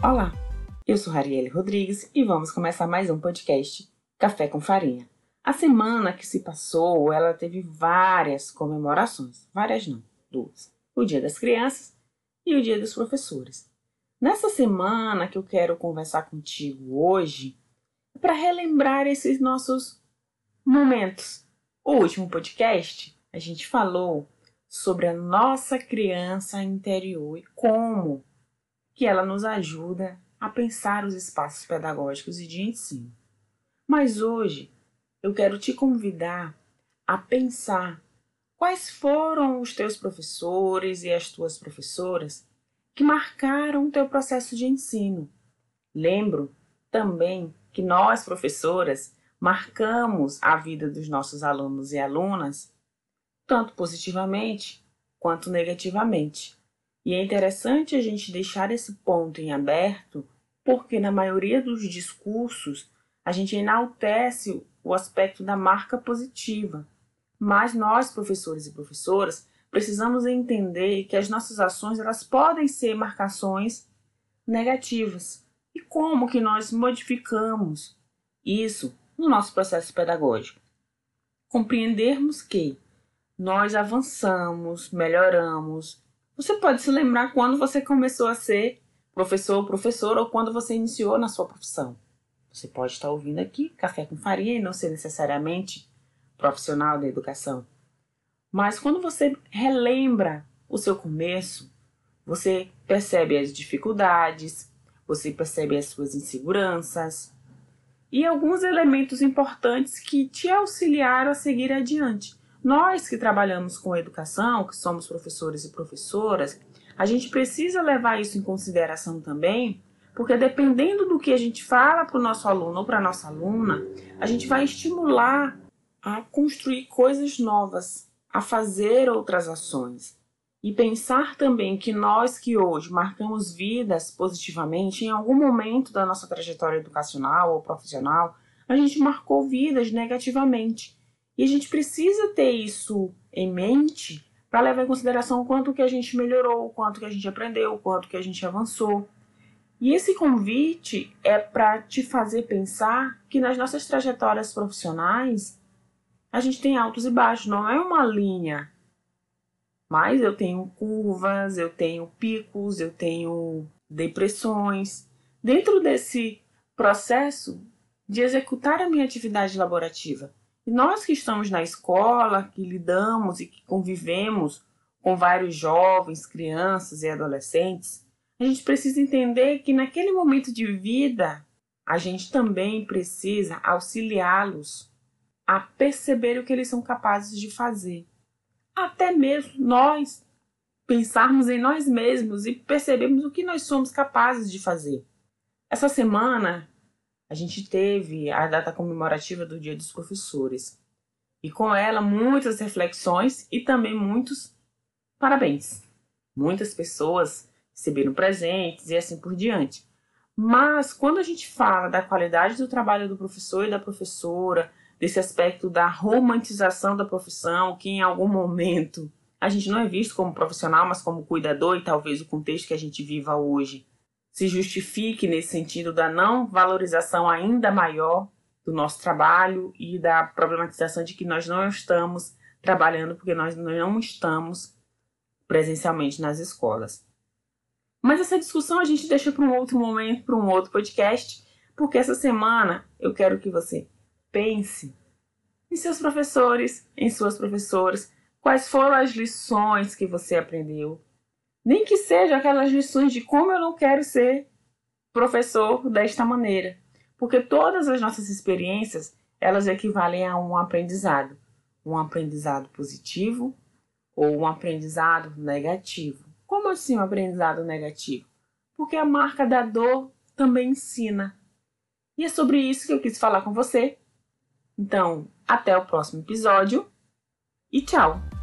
Olá, eu sou Rarielle Rodrigues e vamos começar mais um podcast Café com Farinha. A semana que se passou, ela teve várias comemorações, várias não, duas. O Dia das Crianças e o Dia dos Professores. Nessa semana que eu quero conversar contigo hoje, é para relembrar esses nossos momentos. O último podcast, a gente falou sobre a nossa criança interior e como que ela nos ajuda a pensar os espaços pedagógicos e de ensino. Mas hoje eu quero te convidar a pensar quais foram os teus professores e as tuas professoras que marcaram o teu processo de ensino. Lembro também que nós, professoras, marcamos a vida dos nossos alunos e alunas tanto positivamente quanto negativamente. E é interessante a gente deixar esse ponto em aberto, porque na maioria dos discursos a gente enaltece o aspecto da marca positiva. Mas nós, professores e professoras, precisamos entender que as nossas ações elas podem ser marcações negativas. E como que nós modificamos isso no nosso processo pedagógico? Compreendermos que nós avançamos, melhoramos, você pode se lembrar quando você começou a ser professor ou professora ou quando você iniciou na sua profissão. Você pode estar ouvindo aqui Café com Farinha e não ser necessariamente profissional da educação. Mas quando você relembra o seu começo, você percebe as dificuldades, você percebe as suas inseguranças e alguns elementos importantes que te auxiliaram a seguir adiante. Nós que trabalhamos com educação, que somos professores e professoras, a gente precisa levar isso em consideração também, porque dependendo do que a gente fala para o nosso aluno ou para a nossa aluna, a gente vai estimular a construir coisas novas, a fazer outras ações. E pensar também que nós que hoje marcamos vidas positivamente, em algum momento da nossa trajetória educacional ou profissional, a gente marcou vidas negativamente. E a gente precisa ter isso em mente para levar em consideração o quanto que a gente melhorou, o quanto que a gente aprendeu, o quanto que a gente avançou. E esse convite é para te fazer pensar que nas nossas trajetórias profissionais a gente tem altos e baixos, não é uma linha. Mas eu tenho curvas, eu tenho picos, eu tenho depressões. Dentro desse processo de executar a minha atividade laborativa, e nós que estamos na escola, que lidamos e que convivemos com vários jovens, crianças e adolescentes, a gente precisa entender que naquele momento de vida, a gente também precisa auxiliá-los a perceber o que eles são capazes de fazer. Até mesmo nós pensarmos em nós mesmos e percebermos o que nós somos capazes de fazer. Essa semana a gente teve a data comemorativa do Dia dos Professores. E com ela muitas reflexões e também muitos parabéns. Muitas pessoas receberam presentes e assim por diante. Mas quando a gente fala da qualidade do trabalho do professor e da professora, desse aspecto da romantização da profissão, que em algum momento a gente não é visto como profissional, mas como cuidador, e talvez o contexto que a gente viva hoje se justifique nesse sentido da não valorização ainda maior do nosso trabalho e da problematização de que nós não estamos trabalhando porque nós não estamos presencialmente nas escolas. Mas essa discussão a gente deixa para um outro momento, para um outro podcast, porque essa semana eu quero que você pense em seus professores, em suas professoras, quais foram as lições que você aprendeu, nem que seja aquelas lições de como eu não quero ser professor desta maneira. Porque todas as nossas experiências, elas equivalem a um aprendizado. Um aprendizado positivo ou um aprendizado negativo. Como assim um aprendizado negativo? Porque a marca da dor também ensina. E é sobre isso que eu quis falar com você. Então, até o próximo episódio e tchau!